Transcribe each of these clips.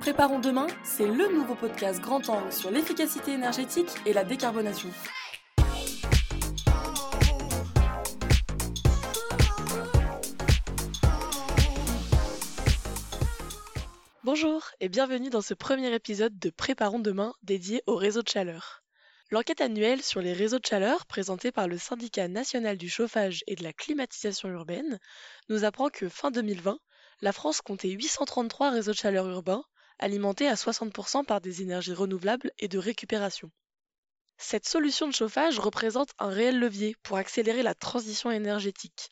Préparons demain, c'est le nouveau podcast grand angle sur l'efficacité énergétique et la décarbonation. Bonjour et bienvenue dans ce premier épisode de Préparons demain dédié au réseau de chaleur. L'enquête annuelle sur les réseaux de chaleur présentée par le Syndicat national du chauffage et de la climatisation urbaine nous apprend que fin 2020, la France comptait 833 réseaux de chaleur urbains, alimentés à 60% par des énergies renouvelables et de récupération. Cette solution de chauffage représente un réel levier pour accélérer la transition énergétique,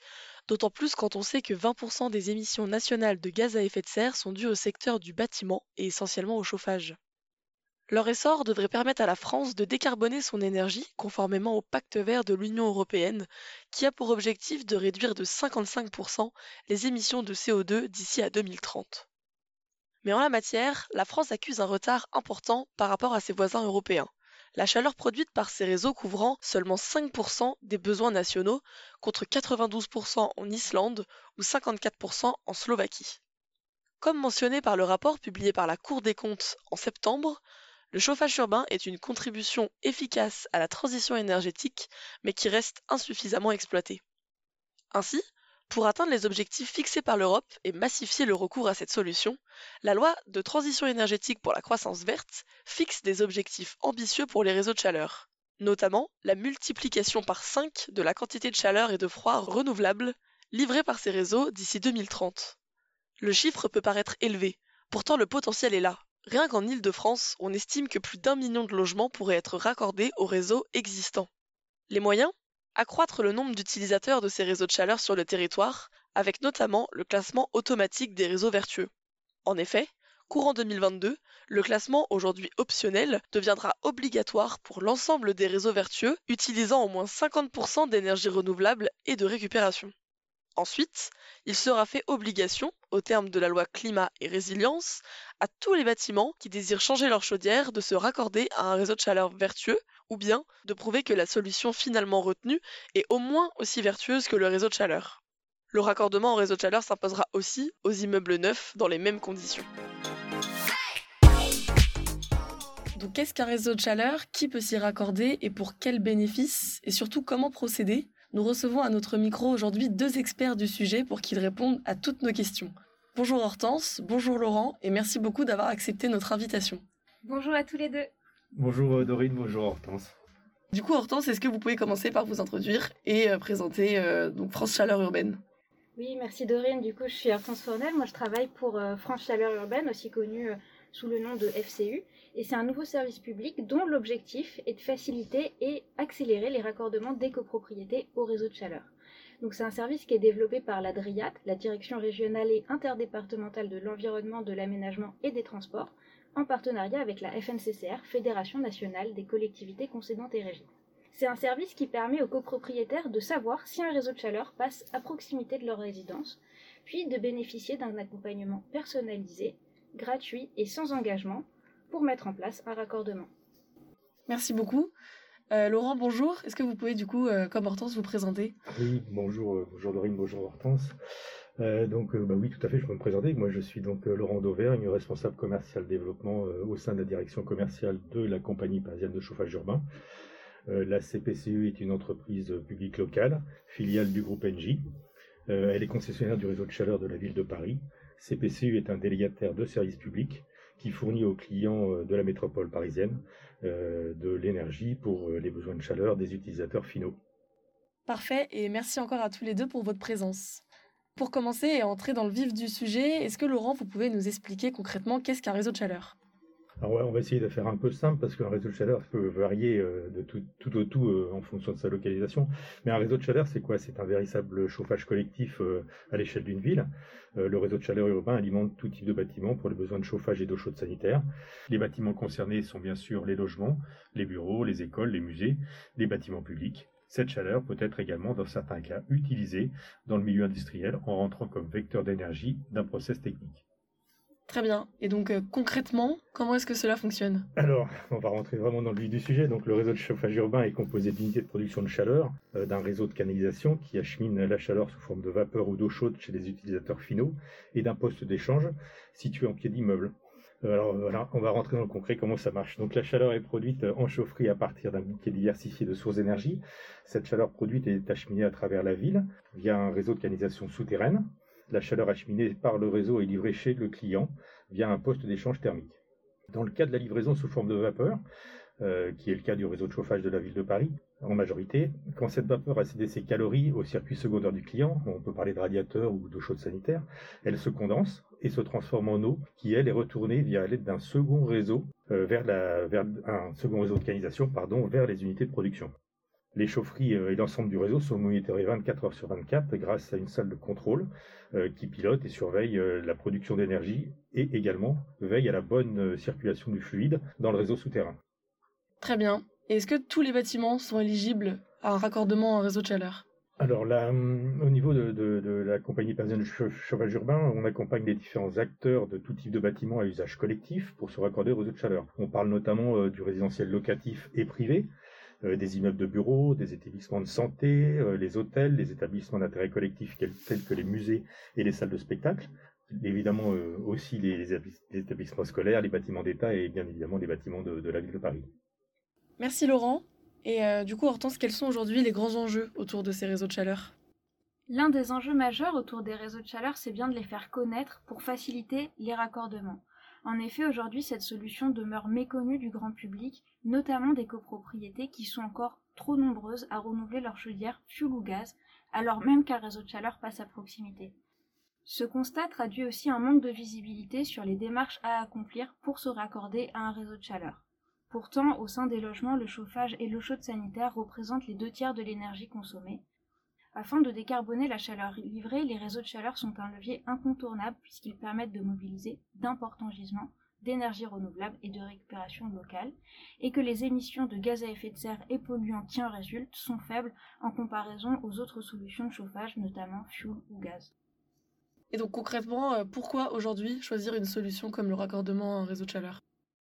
d'autant plus quand on sait que 20% des émissions nationales de gaz à effet de serre sont dues au secteur du bâtiment et essentiellement au chauffage. Leur essor devrait permettre à la France de décarboner son énergie conformément au pacte vert de l'Union européenne qui a pour objectif de réduire de 55% les émissions de CO2 d'ici à 2030. Mais en la matière, la France accuse un retard important par rapport à ses voisins européens. La chaleur produite par ces réseaux couvrant seulement 5% des besoins nationaux contre 92% en Islande ou 54% en Slovaquie. Comme mentionné par le rapport publié par la Cour des comptes en septembre, le chauffage urbain est une contribution efficace à la transition énergétique, mais qui reste insuffisamment exploitée. Ainsi, pour atteindre les objectifs fixés par l'Europe et massifier le recours à cette solution, la loi de transition énergétique pour la croissance verte fixe des objectifs ambitieux pour les réseaux de chaleur, notamment la multiplication par 5 de la quantité de chaleur et de froid renouvelables livrés par ces réseaux d'ici 2030. Le chiffre peut paraître élevé, pourtant le potentiel est là, Rien qu'en Île-de-France, on estime que plus d'un million de logements pourraient être raccordés au réseau existant. Les moyens? Accroître le nombre d'utilisateurs de ces réseaux de chaleur sur le territoire, avec notamment le classement automatique des réseaux vertueux. En effet, courant 2022, le classement aujourd'hui optionnel deviendra obligatoire pour l'ensemble des réseaux vertueux utilisant au moins 50% d'énergie renouvelable et de récupération. Ensuite, il sera fait obligation, au terme de la loi climat et résilience, à tous les bâtiments qui désirent changer leur chaudière de se raccorder à un réseau de chaleur vertueux ou bien de prouver que la solution finalement retenue est au moins aussi vertueuse que le réseau de chaleur. Le raccordement au réseau de chaleur s'imposera aussi aux immeubles neufs dans les mêmes conditions. Donc qu'est-ce qu'un réseau de chaleur? Qui peut s'y raccorder et pour quels bénéfices Et surtout comment procéder? Nous recevons à notre micro aujourd'hui deux experts du sujet pour qu'ils répondent à toutes nos questions. Bonjour Hortense, bonjour Laurent et merci beaucoup d'avoir accepté notre invitation. Bonjour à tous les deux. Bonjour euh, Dorine, bonjour Hortense. Du coup Hortense, est-ce que vous pouvez commencer par vous introduire et euh, présenter euh, donc France Chaleur Urbaine? Oui, merci Dorine. Du coup, je suis Hortense Fournel. Moi, je travaille pour France Chaleur Urbaine, aussi connue sous le nom de FCU et c'est un nouveau service public dont l'objectif est de faciliter et accélérer les raccordements des copropriétés au réseau de chaleur. Donc c'est un service qui est développé par la DRIAT, la Direction régionale et interdépartementale de l'environnement, de l'aménagement et des transports, en partenariat avec la FNCCR, Fédération nationale des collectivités concédantes et régies. C'est un service qui permet aux copropriétaires de savoir si un réseau de chaleur passe à proximité de leur résidence, puis de bénéficier d'un accompagnement personnalisé, gratuit et sans engagement pour mettre en place un raccordement. Merci beaucoup. Euh, Laurent, bonjour. Est-ce que vous pouvez du coup, euh, comme Hortense, vous présenter? Oui, bonjour, euh, bonjour Dorine, bonjour Hortense. donc, bah oui, tout à fait, je peux me présenter. Moi, je suis donc Laurent Dauvergne, responsable commercial développement au sein de la direction commerciale de la compagnie parisienne de chauffage urbain. la CPCU est une entreprise publique locale, filiale du groupe Engie. elle est concessionnaire du réseau de chaleur de la ville de Paris. CPCU est un délégataire de services publics qui fournit aux clients euh, de la métropole parisienne euh, de l'énergie pour euh, les besoins de chaleur des utilisateurs finaux. Parfait, et merci encore à tous les deux pour votre présence. Pour commencer et entrer dans le vif du sujet, est-ce que Laurent, vous pouvez nous expliquer concrètement qu'est-ce qu'un réseau de chaleur? Alors on va essayer de faire un peu simple parce qu'un réseau de chaleur peut varier euh, de tout, au tout euh, en fonction de sa localisation. Mais un réseau de chaleur, c'est quoi? C'est un véritable chauffage collectif euh, à l'échelle d'une ville. le réseau de chaleur urbain alimente tout type de bâtiments pour les besoins de chauffage et d'eau chaude sanitaire. Les bâtiments concernés sont bien sûr les logements, les bureaux, les écoles, les musées, les bâtiments publics. Cette chaleur peut être également, dans certains cas, utilisée dans le milieu industriel en rentrant comme vecteur d'énergie d'un process technique. Très bien. Et donc euh, concrètement, comment est-ce que cela fonctionne? Alors, on va rentrer vraiment dans le vif du sujet. Donc, le réseau de chauffage urbain est composé d'unités de production de chaleur, euh, d'un réseau de canalisation qui achemine la chaleur sous forme de vapeur ou d'eau chaude chez les utilisateurs finaux, et d'un poste d'échange situé en pied d'immeuble. Euh, alors voilà, on va rentrer dans le concret, comment ça marche. Donc la chaleur est produite en chaufferie à partir d'un bouquet diversifié de sources d'énergie. Cette chaleur produite est acheminée à travers la ville via un réseau de canalisation souterraine la chaleur acheminée par le réseau est livrée chez le client via un poste d'échange thermique. Dans le cas de la livraison sous forme de vapeur, euh, qui est le cas du réseau de chauffage de la ville de Paris, en majorité, quand cette vapeur a cédé ses calories au circuit secondaire du client, on peut parler de radiateur ou d'eau chaude sanitaire, elle se condense et se transforme en eau qui, elle, est retournée via l'aide d'un second réseau euh, vers, second réseau de canalisation vers les unités de production. Les chaufferies euh, et l'ensemble du réseau sont monitorés 24 heures sur 24 grâce à une salle de contrôle euh, qui pilote et surveille euh, la production d'énergie et également veille à la bonne circulation du fluide dans le réseau souterrain. Très bien. Est-ce que tous les bâtiments sont éligibles à un raccordement en réseau de chaleur? Alors là, hum, au niveau de, la compagnie parisienne de chauffage urbain, on accompagne les différents acteurs de tout type de bâtiments à usage collectif pour se raccorder au réseau de chaleur. On parle notamment du résidentiel locatif et privé, des immeubles de bureaux, des établissements de santé, euh, les hôtels, les établissements d'intérêt collectif tels que les musées et les salles de spectacle, évidemment euh, aussi les, établissements scolaires, les bâtiments d'État et bien évidemment les bâtiments de, la ville de Paris. Merci Laurent. Et du coup, Hortense, quels sont aujourd'hui les grands enjeux autour de ces réseaux de chaleur? L'un des enjeux majeurs autour des réseaux de chaleur, c'est bien de les faire connaître pour faciliter les raccordements. En effet, aujourd'hui, cette solution demeure méconnue du grand public, notamment des copropriétés qui sont encore trop nombreuses à renouveler leur chaudière fuel ou gaz, alors même qu'un réseau de chaleur passe à proximité. Ce constat traduit aussi un manque de visibilité sur les démarches à accomplir pour se raccorder à un réseau de chaleur. Pourtant, au sein des logements, le chauffage et l'eau chaude sanitaire représentent les deux tiers de l'énergie consommée, afin de décarboner la chaleur livrée, les réseaux de chaleur sont un levier incontournable puisqu'ils permettent de mobiliser d'importants gisements d'énergie renouvelable et de récupération locale, et que les émissions de gaz à effet de serre et polluants qui en résultent sont faibles en comparaison aux autres solutions de chauffage, notamment fuel ou gaz. Et donc concrètement, euh, pourquoi aujourd'hui choisir une solution comme le raccordement à un réseau de chaleur?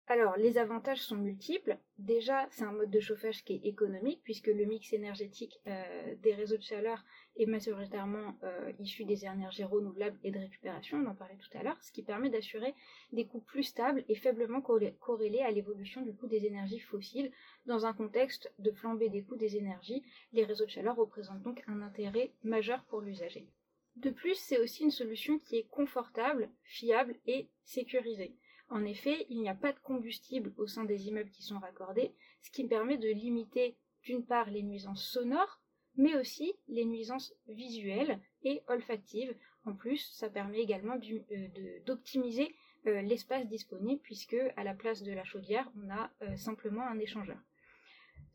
Alors, les avantages sont multiples. Déjà, c'est un mode de chauffage qui est économique, puisque le mix énergétique euh, des réseaux de chaleur est majoritairement euh, issu des énergies renouvelables et de récupération, on en parlait tout à l'heure, ce qui permet d'assurer des coûts plus stables et faiblement corrélés à l'évolution du coût des énergies fossiles. Dans un contexte de flambée des coûts des énergies, les réseaux de chaleur représentent donc un intérêt majeur pour l'usager. De plus, c'est aussi une solution qui est confortable, fiable et sécurisée. En effet, il n'y a pas de combustible au sein des immeubles qui sont raccordés, ce qui permet de limiter d'une part les nuisances sonores, mais aussi les nuisances visuelles et olfactives. En plus, ça permet également euh, d'optimiser euh, l'espace disponible puisque à la place de la chaudière, on a euh, simplement un échangeur.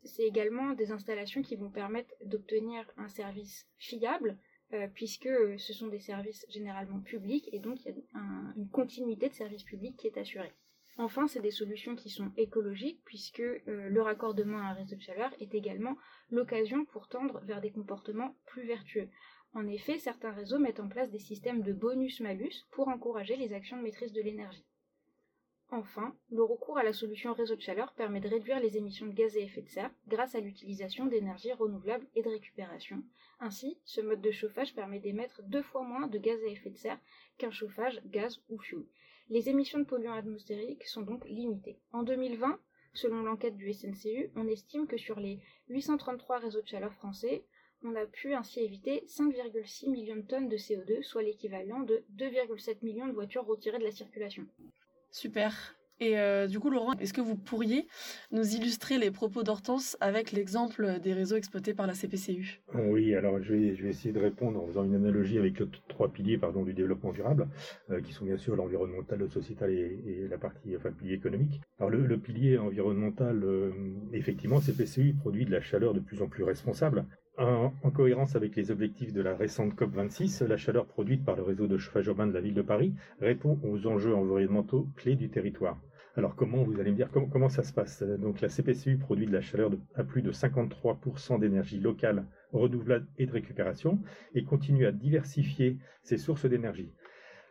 C'est également des installations qui vont permettre d'obtenir un service fiable, euh, puisque ce sont des services généralement publics et donc il y a une continuité de service public qui est assurée. Enfin, c'est des solutions qui sont écologiques puisque euh, le raccordement à un réseau de chaleur est également l'occasion pour tendre vers des comportements plus vertueux. En effet, certains réseaux mettent en place des systèmes de bonus-malus pour encourager les actions de maîtrise de l'énergie. Enfin, le recours à la solution réseau de chaleur permet de réduire les émissions de gaz à effet de serre grâce à l'utilisation d'énergies renouvelables et de récupération. Ainsi, ce mode de chauffage permet d'émettre deux fois moins de gaz à effet de serre qu'un chauffage gaz ou fuel. Les émissions de polluants atmosphériques sont donc limitées. En 2020, selon l'enquête du SNCU, on estime que sur les 833 réseaux de chaleur français, on a pu ainsi éviter 5,6 millions de tonnes de CO2, soit l'équivalent de 2,7 millions de voitures retirées de la circulation. Super. Et euh, du coup, Laurent, est-ce que vous pourriez nous illustrer les propos d'Hortense avec l'exemple des réseaux exploités par la CPCU Oui, alors je vais, essayer de répondre en faisant une analogie avec les trois piliers du développement durable, euh, qui sont bien sûr l'environnemental, le sociétal et, la partie, enfin, pilier économique. Alors le, pilier environnemental, euh, effectivement, CPCU produit de la chaleur de plus en plus responsable. En, cohérence avec les objectifs de la récente COP26, la chaleur produite par le réseau de chauffage urbain de la ville de Paris répond aux enjeux environnementaux clés du territoire. Alors comment, vous allez me dire, comment, ça se passe? Donc la CPCU produit de la chaleur à plus de 53% d'énergie locale, renouvelable et de récupération, et continue à diversifier ses sources d'énergie.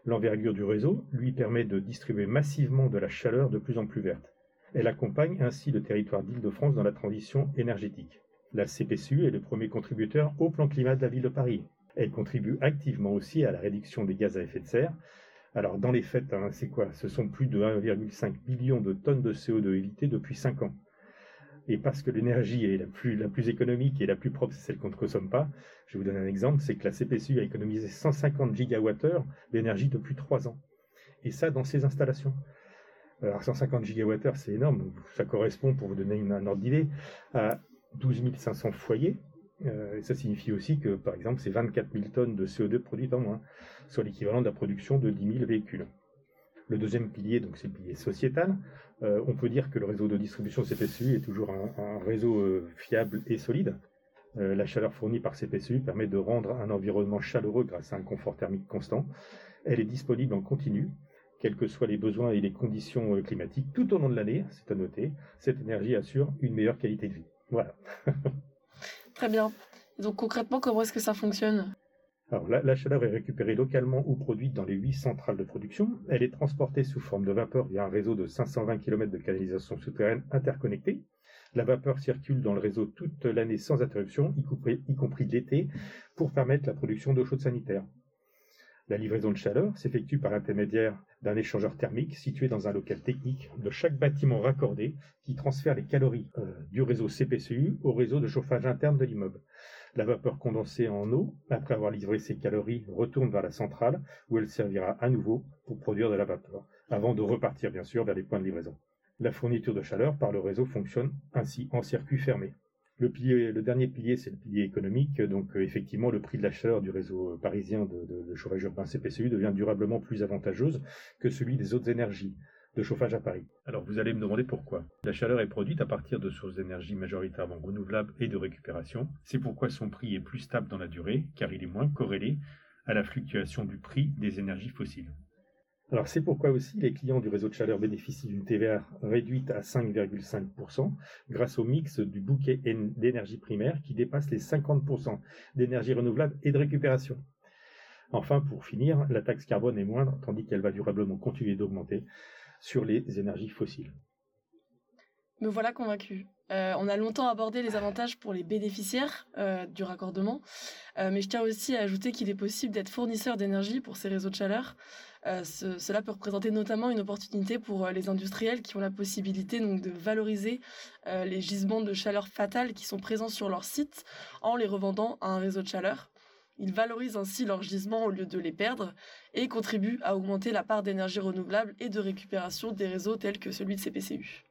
L'envergure du réseau lui permet de distribuer massivement de la chaleur de plus en plus verte. Elle accompagne ainsi le territoire d'Île-de-France dans la transition énergétique. La CPCU est le premier contributeur au plan climat de la ville de Paris. Elle contribue activement aussi à la réduction des gaz à effet de serre. Alors dans les faits, hein, c'est quoi? Ce sont plus de 1,5 million de tonnes de CO2 évitées depuis 5 ans. Et parce que l'énergie est la plus, économique et la plus propre, c'est celle qu'on ne consomme pas, je vous donner un exemple, c'est que la CPCU a économisé 150 gigawattheures d'énergie depuis 3 ans. Et ça dans ses installations. Alors 150 gigawattheures, c'est énorme. Ça correspond, pour vous donner un ordre d'idée, à 12 500 foyers. Euh, et ça signifie aussi que, par exemple, c'est 24 000 tonnes de CO2 produites en moins, soit l'équivalent de la production de 10 000 véhicules. Le deuxième pilier, donc c'est le pilier sociétal. Euh, on peut dire que le réseau de distribution CPCU est toujours un, réseau euh, fiable et solide. la chaleur fournie par CPCU permet de rendre un environnement chaleureux grâce à un confort thermique constant. Elle est disponible en continu, quels que soient les besoins et les conditions climatiques, tout au long de l'année, c'est à noter. Cette énergie assure une meilleure qualité de vie. Voilà. Très bien. Donc concrètement, comment est-ce que ça fonctionne? Alors, la, chaleur est récupérée localement ou produite dans les huit centrales de production. Elle est transportée sous forme de vapeur via un réseau de 520 km de canalisation souterraine interconnectée. La vapeur circule dans le réseau toute l'année sans interruption, y compris, y compris l'été, pour permettre la production d'eau chaude sanitaire. La livraison de chaleur s'effectue par l'intermédiaire d'un échangeur thermique situé dans un local technique de chaque bâtiment raccordé qui transfère les calories euh, du réseau CPCU au réseau de chauffage interne de l'immeuble. La vapeur condensée en eau, après avoir livré ses calories, retourne vers la centrale où elle servira à nouveau pour produire de la vapeur, avant de repartir bien sûr vers les points de livraison. La fourniture de chaleur par le réseau fonctionne ainsi en circuit fermé. Le, dernier pilier, c'est le pilier économique. Donc, euh, effectivement, le prix de la chaleur du réseau parisien de, chauffage urbain CPCU devient durablement plus avantageuse que celui des autres énergies de chauffage à Paris. Alors, vous allez me demander pourquoi. La chaleur est produite à partir de sources d'énergie majoritairement renouvelables et de récupération. C'est pourquoi son prix est plus stable dans la durée, car il est moins corrélé à la fluctuation du prix des énergies fossiles. Alors c'est pourquoi aussi les clients du réseau de chaleur bénéficient d'une TVA réduite à 5,5% grâce au mix du bouquet d'énergie primaire qui dépasse les 50% d'énergie renouvelable et de récupération. Enfin, pour finir, la taxe carbone est moindre tandis qu'elle va durablement continuer d'augmenter sur les énergies fossiles. Me voilà convaincu. Euh, on a longtemps abordé les avantages pour les bénéficiaires euh, du raccordement, euh, mais je tiens aussi à ajouter qu'il est possible d'être fournisseur d'énergie pour ces réseaux de chaleur. Cela peut représenter notamment une opportunité pour les industriels qui ont la possibilité donc de valoriser les gisements de chaleur fatale qui sont présents sur leur site en les revendant à un réseau de chaleur. Ils valorisent ainsi leurs gisements au lieu de les perdre et contribuent à augmenter la part d'énergie renouvelable et de récupération des réseaux tels que celui de CPCU.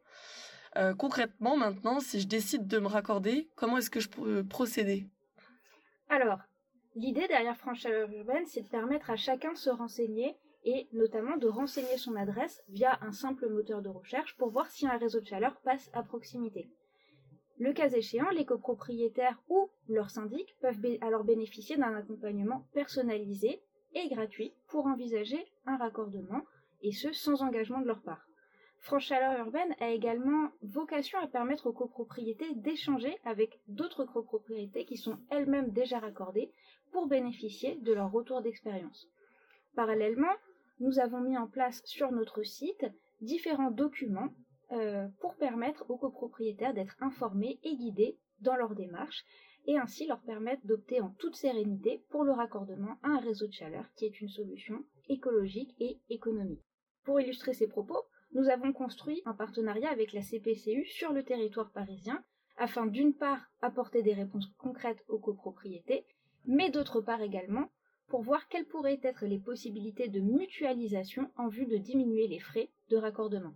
Euh, concrètement, maintenant, si je décide de me raccorder, comment est-ce que je peux procéder? Alors, l'idée derrière France Chaleur Urbaine, c'est de permettre à chacun de se renseigner et notamment de renseigner son adresse via un simple moteur de recherche pour voir si un réseau de chaleur passe à proximité. Le cas échéant, les copropriétaires ou leur syndic peuvent alors bénéficier d'un accompagnement personnalisé et gratuit pour envisager un raccordement, et ce sans engagement de leur part. France Chaleur Urbaine a également vocation à permettre aux copropriétés d'échanger avec d'autres copropriétés qui sont elles-mêmes déjà raccordées pour bénéficier de leur retour d'expérience. Parallèlement, nous avons mis en place sur notre site différents documents euh, pour permettre aux copropriétaires d'être informés et guidés dans leur démarche et ainsi leur permettre d'opter en toute sérénité pour le raccordement à un réseau de chaleur qui est une solution écologique et économique. Pour illustrer ces propos, nous avons construit un partenariat avec la CPCU sur le territoire parisien afin d'une part apporter des réponses concrètes aux copropriétés, mais d'autre part également pour voir quelles pourraient être les possibilités de mutualisation en vue de diminuer les frais de raccordement.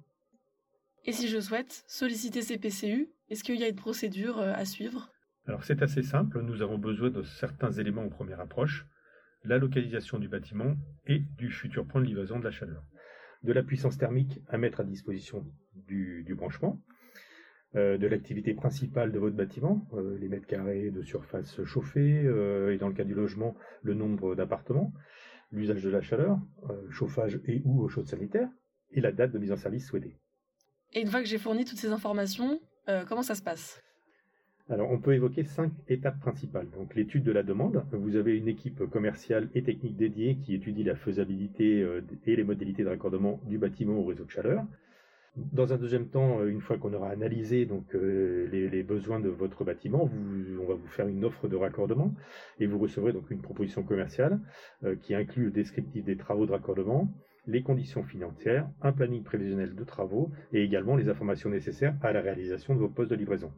Et si je souhaite solliciter CPCU, est-ce qu'il y a une procédure euh, à suivre? Alors c'est assez simple, nous avons besoin de certains éléments en première approche, la localisation du bâtiment et du futur point de livraison de la chaleur. De la puissance thermique à mettre à disposition du, branchement, euh, de l'activité principale de votre bâtiment, euh, les mètres carrés de surface chauffée, euh, et dans le cas du logement, le nombre d'appartements, l'usage de la chaleur, chauffage et ou eau chaude sanitaire, et la date de mise en service souhaitée. Et une fois que j'ai fourni toutes ces informations, comment ça se passe? Alors, on peut évoquer cinq étapes principales. Donc, l'étude de la demande. Vous avez une équipe commerciale et technique dédiée qui étudie la faisabilité euh, et les modalités de raccordement du bâtiment au réseau de chaleur. Dans un deuxième temps, euh, une fois qu'on aura analysé donc euh, les, besoins de votre bâtiment, on va vous faire une offre de raccordement et vous recevrez donc une proposition commerciale qui inclut le descriptif des travaux de raccordement, les conditions financières, un planning prévisionnel de travaux et également les informations nécessaires à la réalisation de vos postes de livraison.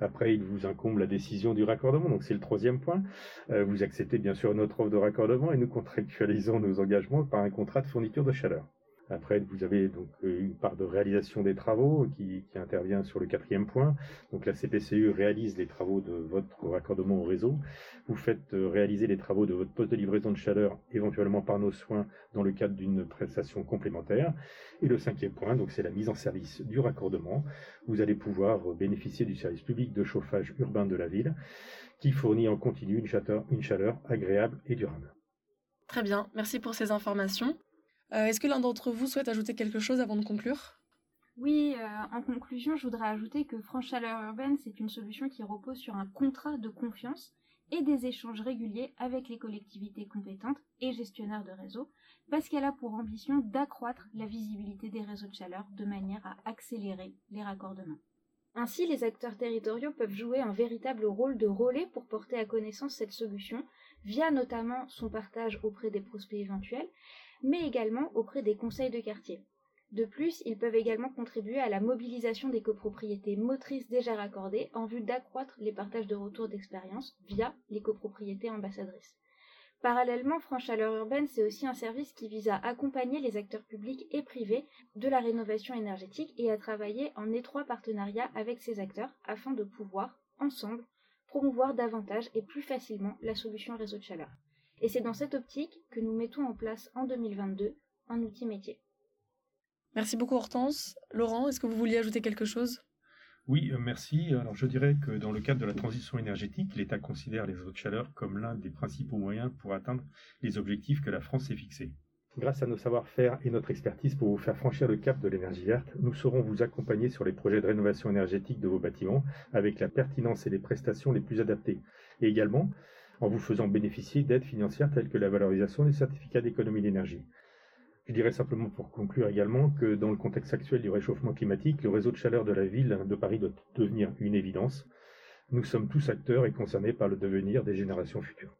Après, il vous incombe la décision du raccordement, donc c'est le troisième point. Euh, vous acceptez bien sûr notre offre de raccordement et nous contractualisons nos engagements par un contrat de fourniture de chaleur. Après, vous avez donc euh, une part de réalisation des travaux qui, intervient sur le quatrième point. Donc la CPCU réalise les travaux de votre raccordement au réseau. Vous faites euh, réaliser les travaux de votre poste de livraison de chaleur, éventuellement par nos soins, dans le cadre d'une prestation complémentaire. Et le cinquième point, donc c'est la mise en service du raccordement. Vous allez pouvoir bénéficier du service public de chauffage urbain de la ville, qui fournit en continu une chaleur agréable et durable. Très bien, merci pour ces informations. Euh, est-ce que l'un d'entre vous souhaite ajouter quelque chose avant de conclure? Oui, euh, en conclusion, je voudrais ajouter que France Chaleur Urbaine, c'est une solution qui repose sur un contrat de confiance et des échanges réguliers avec les collectivités compétentes et gestionnaires de réseaux, parce qu'elle a pour ambition d'accroître la visibilité des réseaux de chaleur de manière à accélérer les raccordements. Ainsi, les acteurs territoriaux peuvent jouer un véritable rôle de relais pour porter à connaissance cette solution, via notamment son partage auprès des prospects éventuels, mais également auprès des conseils de quartier. De plus, ils peuvent également contribuer à la mobilisation des copropriétés motrices déjà raccordées en vue d'accroître les partages de retours d'expérience via les copropriétés ambassadrices. Parallèlement, France Chaleur Urbaine, c'est aussi un service qui vise à accompagner les acteurs publics et privés de la rénovation énergétique et à travailler en étroit partenariat avec ces acteurs afin de pouvoir, ensemble, promouvoir davantage et plus facilement la solution réseau de chaleur. Et c'est dans cette optique que nous mettons en place en 2022 un outil métier. Merci beaucoup Hortense. Laurent, est-ce que vous vouliez ajouter quelque chose? Oui, euh, merci. Alors je dirais que dans le cadre de la transition énergétique, l'État considère les eaux de chaleur comme l'un des principaux moyens pour atteindre les objectifs que la France s'est fixés. Grâce à nos savoir-faire et notre expertise pour vous faire franchir le cap de l'énergie verte, nous saurons vous accompagner sur les projets de rénovation énergétique de vos bâtiments avec la pertinence et les prestations les plus adaptées. Et également, en vous faisant bénéficier d'aides financières telles que la valorisation des certificats d'économie d'énergie. Je dirais simplement pour conclure également que dans le contexte actuel du réchauffement climatique, le réseau de chaleur de la ville de Paris doit devenir une évidence. Nous sommes tous acteurs et concernés par le devenir des générations futures.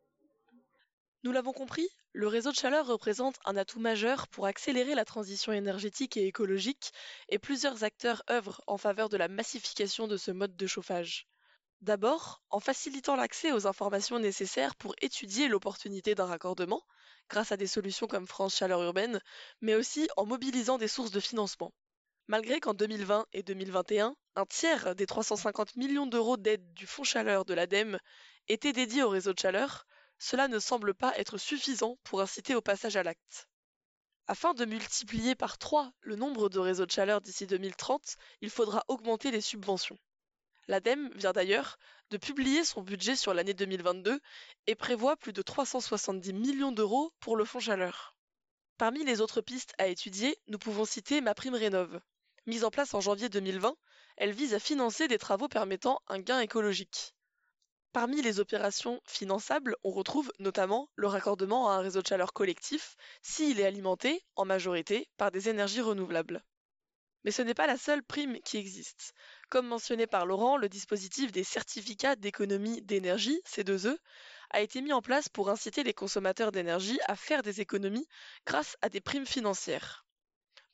Nous l'avons compris, le réseau de chaleur représente un atout majeur pour accélérer la transition énergétique et écologique, et plusieurs acteurs œuvrent en faveur de la massification de ce mode de chauffage. D'abord, en facilitant l'accès aux informations nécessaires pour étudier l'opportunité d'un raccordement, grâce à des solutions comme France Chaleur Urbaine, mais aussi en mobilisant des sources de financement. Malgré qu'en 2020 et 2021, un tiers des 350 millions d'euros d'aide du Fonds Chaleur de l'ADEME étaient dédiés au réseau de chaleur, cela ne semble pas être suffisant pour inciter au passage à l'acte. Afin de multiplier par 3 le nombre de réseaux de chaleur d'ici 2030, il faudra augmenter les subventions. L'ADEME vient d'ailleurs de publier son budget sur l'année 2022 et prévoit plus de 370 millions d'euros pour le fonds chaleur. Parmi les autres pistes à étudier, nous pouvons citer Ma Prime Rénov. Mise en place en janvier 2020, elle vise à financer des travaux permettant un gain écologique. Parmi les opérations finançables, on retrouve notamment le raccordement à un réseau de chaleur collectif s'il est alimenté, en majorité, par des énergies renouvelables. Mais ce n'est pas la seule prime qui existe. Comme mentionné par Laurent, le dispositif des certificats d'économie d'énergie, C2E, a été mis en place pour inciter les consommateurs d'énergie à faire des économies grâce à des primes financières.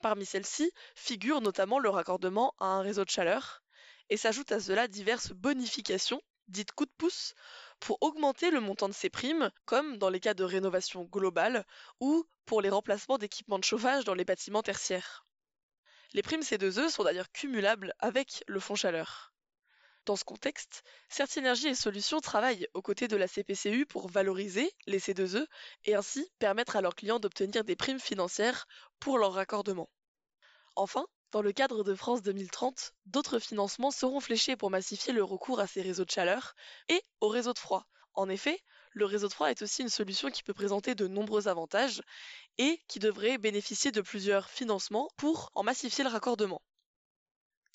Parmi celles-ci figure notamment le raccordement à un réseau de chaleur, et s'ajoutent à cela diverses bonifications, dites coup de pouce, pour augmenter le montant de ces primes, comme dans les cas de rénovation globale ou pour les remplacements d'équipements de chauffage dans les bâtiments tertiaires. Les primes C2E sont d'ailleurs cumulables avec le fonds chaleur. Dans ce contexte, Certienergie et Solutions travaillent aux côtés de la CPCU pour valoriser les C2E et ainsi permettre à leurs clients d'obtenir des primes financières pour leur raccordement. Enfin, dans le cadre de France 2030, d'autres financements seront fléchés pour massifier le recours à ces réseaux de chaleur et aux réseaux de froid. En effet, le réseau de froid est aussi une solution qui peut présenter de nombreux avantages et qui devrait bénéficier de plusieurs financements pour en massifier le raccordement.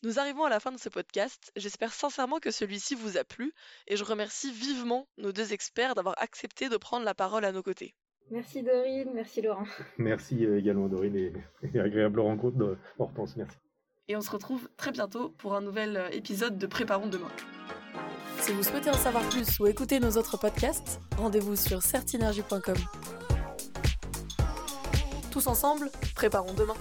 Nous arrivons à la fin de ce podcast. J'espère sincèrement que celui-ci vous a plu et je remercie vivement nos deux experts d'avoir accepté de prendre la parole à nos côtés. Merci Dorine, merci Laurent. Merci également Dorine et, et agréable rencontre de Hortense. Merci. Et on se retrouve très bientôt pour un nouvel euh, épisode de Préparons demain. Si vous souhaitez en savoir plus ou écouter nos autres podcasts, rendez-vous sur certinergie.com. Tous ensemble, préparons demain.